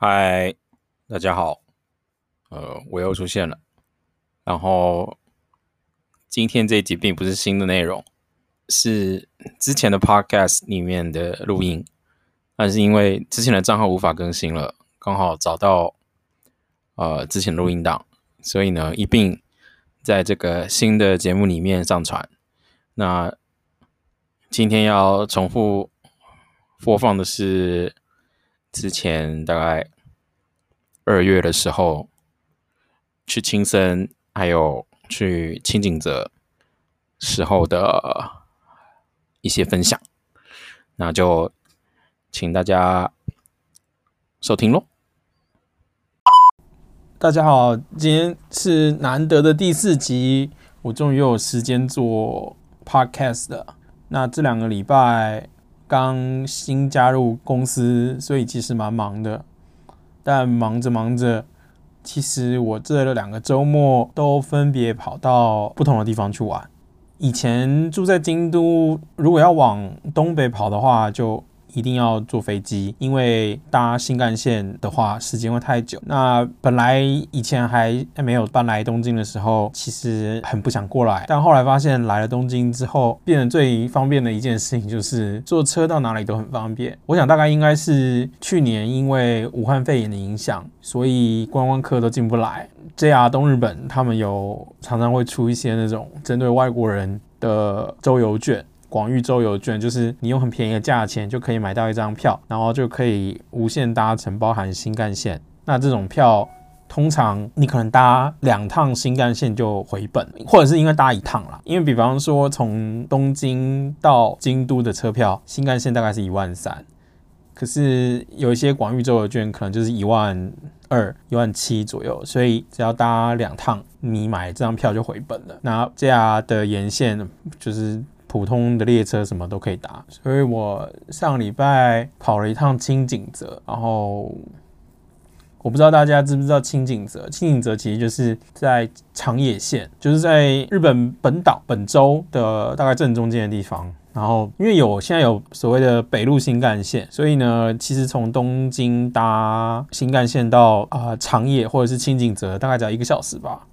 嗨，大家好，呃，我又出现了。然后今天这一集并不是新的内容，是之前的 podcast 里面的录音，但是因为之前的账号无法更新了，刚好找到呃之前录音档，所以呢一并在这个新的节目里面上传。那今天要重复播放的是。之前大概二月的时候，去青森还有去轻井泽时候的一些分享，那就请大家收听喽。大家好，今天是难得的第四集，我终于有时间做 podcast 了。那这两个礼拜。刚新加入公司，所以其实蛮忙的。但忙着忙着，其实我这两个周末都分别跑到不同的地方去玩。以前住在京都，如果要往东北跑的话，就一定要坐飞机，因为搭新干线的话时间会太久。那本来以前还没有搬来东京的时候，其实很不想过来，但后来发现来了东京之后，变得最方便的一件事情就是坐车到哪里都很方便。我想大概应该是去年因为武汉肺炎的影响，所以观光客都进不来。JR 东日本他们有常常会出一些那种针对外国人的周游券。广域周游券就是你用很便宜的价钱就可以买到一张票，然后就可以无限搭乘，包含新干线。那这种票通常你可能搭两趟新干线就回本，或者是因为搭一趟啦。因为比方说从东京到京都的车票，新干线大概是一万三，可是有一些广域周游券可能就是一万二、一万七左右，所以只要搭两趟，你买这张票就回本了。那这样的沿线就是。普通的列车什么都可以搭，所以我上礼拜跑了一趟轻井泽，然后我不知道大家知不知道轻井泽？轻井泽其实就是在长野县，就是在日本本岛本州的大概正中间的地方。然后因为有现在有所谓的北陆新干线，所以呢，其实从东京搭新干线到啊、长野或者是轻井泽，大概只要一个小时吧。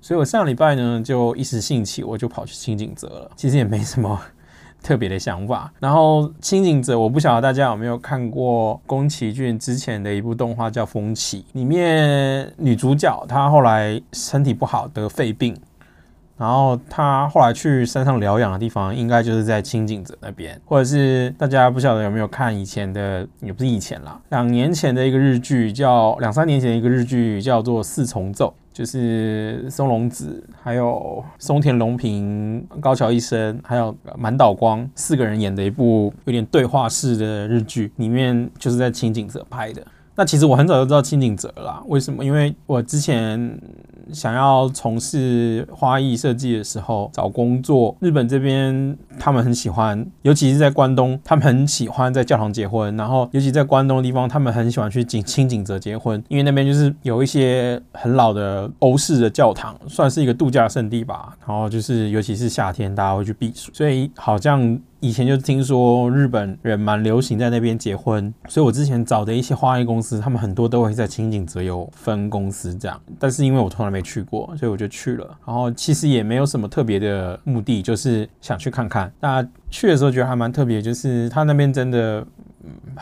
所以我上礼拜呢，就一时兴起，我就跑去清景泽了。其实也没什么 特别的想法。然后清景泽，我不晓得大家有没有看过宫崎骏之前的一部动画叫《风起》，里面女主角她后来身体不好得肺病，然后他后来去山上疗养的地方，应该就是在轻井泽那边，或者是大家不晓得有没有看以前的，也不是以前啦，两年前的一个日剧叫两三年前的一个日剧叫做《四重奏》。就是松隆子，还有松田龙平、高桥一生，还有满岛光四个人演的一部有点对话式的日剧，里面就是在轻井泽拍的。那其实我很早就知道轻井泽了啦，为什么？因为我之前想要从事花艺设计的时候找工作，日本这边他们很喜欢，尤其是在关东，他们很喜欢在教堂结婚。然后，尤其在关东的地方，他们很喜欢去轻轻井泽结婚，因为那边就是有一些很老的欧式的教堂，算是一个度假胜地吧。然后就是，尤其是夏天，大家会去避暑，所以好像。以前就听说日本人蛮流行在那边结婚，所以我之前找的一些花艺公司，他们很多都会在清井泽有分公司这样。但是因为我从来没去过，所以我就去了。然后其实也没有什么特别的目的，就是想去看看。那去的时候觉得还蛮特别，就是他那边真的。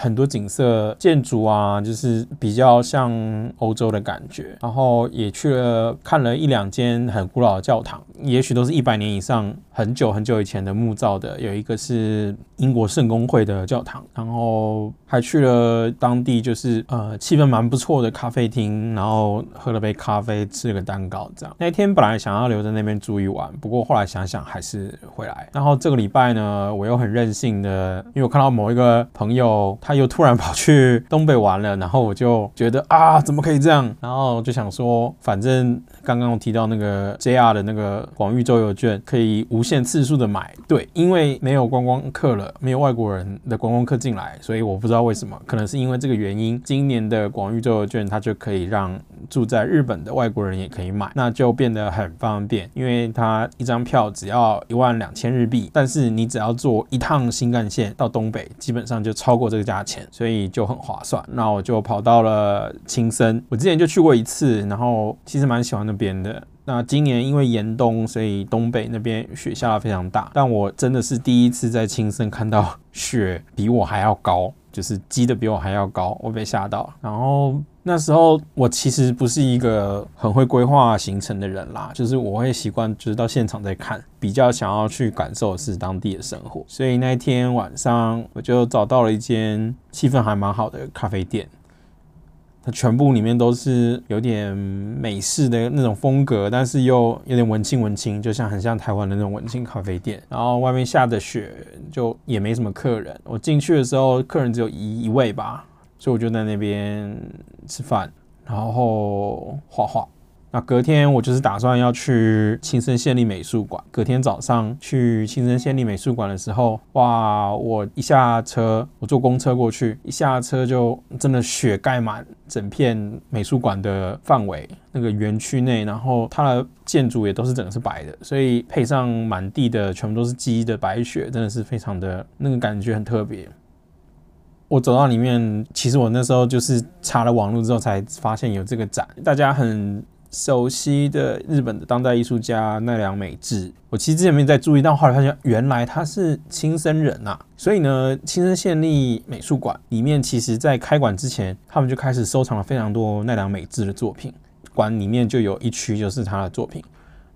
很多景色、建筑啊，就是比较像欧洲的感觉。然后也去了看了一两间很古老的教堂，也许都是一百年以上、很久很久以前的木造的。有一个是英国圣公会的教堂，然后还去了当地就是呃气氛蛮不错的咖啡厅，然后喝了杯咖啡，吃了个蛋糕这样。那天本来想要留在那边住一晚，不过后来想想还是回来。然后这个礼拜呢，我又很任性的，因为我看到某一个朋友。他又突然跑去东北玩了，然后我就觉得啊，怎么可以这样？然后就想说，反正刚刚我提到那个 JR 的那个广域周游券，可以无限次数的买。对，因为没有观光客了，没有外国人的观光客进来，所以我不知道为什么，可能是因为这个原因，今年的广域周游券它就可以让住在日本的外国人也可以买，那就变得很方便，因为它一张票只要一万两千日币，但是你只要坐一趟新干线到东北，基本上就超过这个价钱，所以就很划算。那我就跑到了青森，我之前就去过一次，然后其实蛮喜欢那边的。那今年因为严冬，所以东北那边雪下得非常大，但我真的是第一次在青森看到雪比我还要高。就是积的比我还要高，我被吓到。然后那时候我其实不是一个很会规划行程的人啦，就是我会习惯就是到现场再看，比较想要去感受的是当地的生活。所以那天晚上我就找到了一间气氛还蛮好的咖啡店。它全部里面都是有点美式的那种风格，但是又有点文青文青，就像很像台湾的那种文青咖啡店。然后外面下着雪，就也没什么客人。我进去的时候，客人只有一一位吧，所以我就在那边吃饭，然后画画。那隔天我就是打算要去青森县立美术馆。隔天早上去青森县立美术馆的时候，哇！我一下车，我坐公车过去，一下车就真的雪盖满整片美术馆的范围，那个园区内，然后它的建筑也都是整个是白的，所以配上满地的全部都是积的白雪，真的是非常的那个感觉很特别。我走到里面，其实我那时候就是查了网络之后才发现有这个展，大家很。熟悉的日本的当代艺术家奈良美智，我其实之前没在注意到，后来发现原来他是青森人呐。所以呢，青森县立美术馆里面，其实在开馆之前，他们就开始收藏了非常多奈良美智的作品。馆里面就有一区就是他的作品，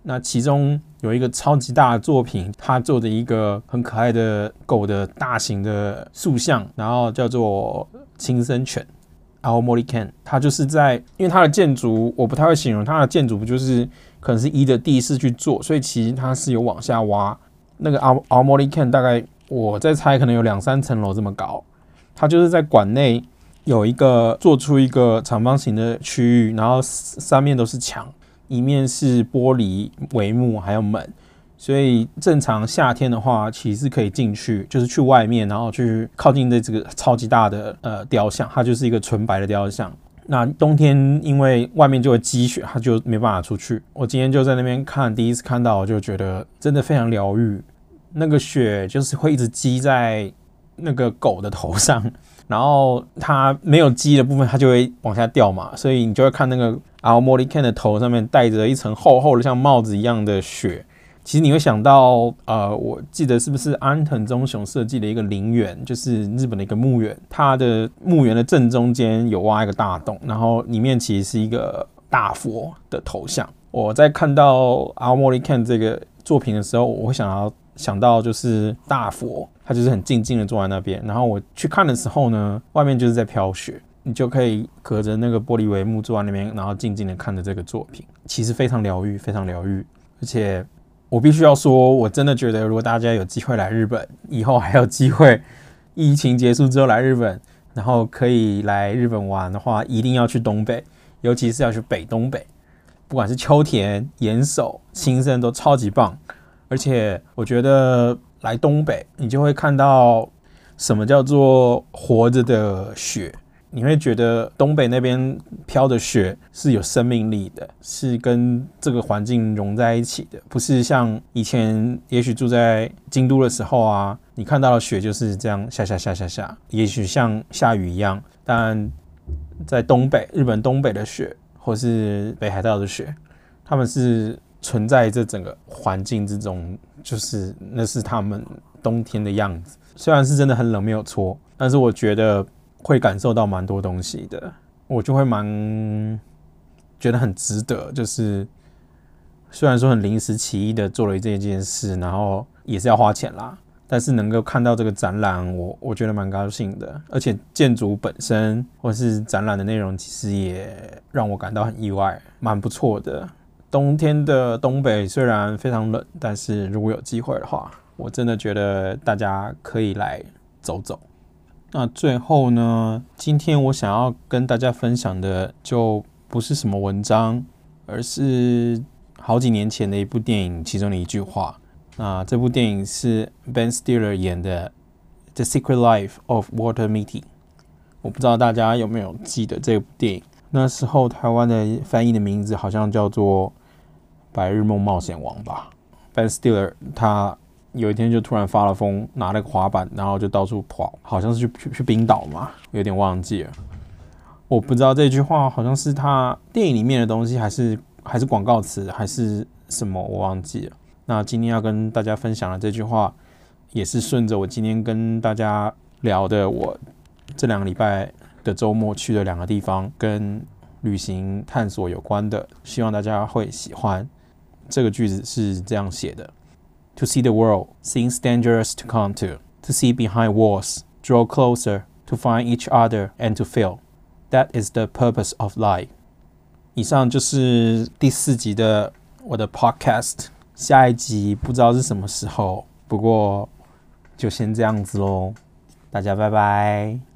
那其中有一个超级大的作品，他做的一个很可爱的狗的大型的塑像，然后叫做青森犬。青森犬，它就是在，因为它的建筑我不太会形容，它的建筑不就是可能是一的地势去做，所以其实它是有往下挖。那个青森犬大概我在猜，可能有两三层楼这么高。它就是在馆内有一个做出一个长方形的区域，然后三面都是墙，一面是玻璃帷幕，还有门。所以正常夏天的话，其实可以进去，就是去外面，然后去靠近的这个超级大的呃雕像，它就是一个纯白的雕像。那冬天因为外面就会积雪，它就没办法出去。我今天就在那边看，第一次看到，我就觉得真的非常疗愈。那个雪就是会一直积在那个狗的头上，然后它没有积的部分，它就会往下掉嘛，所以你就会看那个青森犬的头上面戴着一层厚厚的像帽子一样的雪。其实你会想到，呃，我记得是不是安藤忠雄设计的一个陵园，就是日本的一个墓园，它的墓园的正中间有挖一个大洞，然后里面其实是一个大佛的头像。我在看到青森犬这个作品的时候，我会想要想到就是大佛，它就是很静静的坐在那边。然后我去看的时候呢，外面就是在飘雪，你就可以隔着那个玻璃帷幕坐在那边，然后静静的看着这个作品，其实非常疗愈，非常疗愈，而且。我必须要说，我真的觉得，如果大家有机会来日本，以后还有机会，疫情结束之后来日本，然后可以来日本玩的话，一定要去东北，尤其是要去北东北，不管是秋田、岩手、青森都超级棒。而且我觉得来东北，你就会看到什么叫做活着的雪。你会觉得东北那边飘的雪是有生命力的，是跟这个环境融在一起的，不是像以前也许住在京都的时候啊，你看到的雪就是这样下下下下下，也许像下雨一样。但在东北，日本东北的雪，或是北海道的雪，他们是存在这整个环境之中，就是那是他们冬天的样子。虽然是真的很冷，没有错，但是我觉得。会感受到蛮多东西的，我就会蛮觉得很值得。就是虽然说很临时起意的做了这件事，然后也是要花钱啦，但是能够看到这个展览，我我觉得蛮高兴的。而且建筑本身或是展览的内容，其实也让我感到很意外，蛮不错的。冬天的东北虽然非常冷，但是如果有机会的话，我真的觉得大家可以来走走。那最后呢，今天我想要跟大家分享的就不是什么文章，而是好几年前的一部电影其中的一句话。那这部电影是 Ben Stiller 演的《The Secret Life of Walter Mitty》。我不知道大家有没有记得这部电影。那时候台湾的翻译的名字好像叫做《白日梦冒险王》吧。Ben Stiller 他有一天就突然发了疯，拿了个滑板，然后就到处跑，好像是去去去冰岛嘛，有点忘记了。我不知道这句话好像是他电影里面的东西，还是还是广告词，还是什么，我忘记了。那今天要跟大家分享的这句话，也是顺着我今天跟大家聊的，我这两个礼拜的周末去的两个地方，跟旅行探索有关的，希望大家会喜欢。这个句子是这样写的 ：To see the world seems dangerous to come to. To see behind walls, draw closer to find each other and to feel. That is the purpose of life. 以上就是第四集的我的 podcast。下一集不知道是什么时候，不过就先这样子喽。大家拜拜。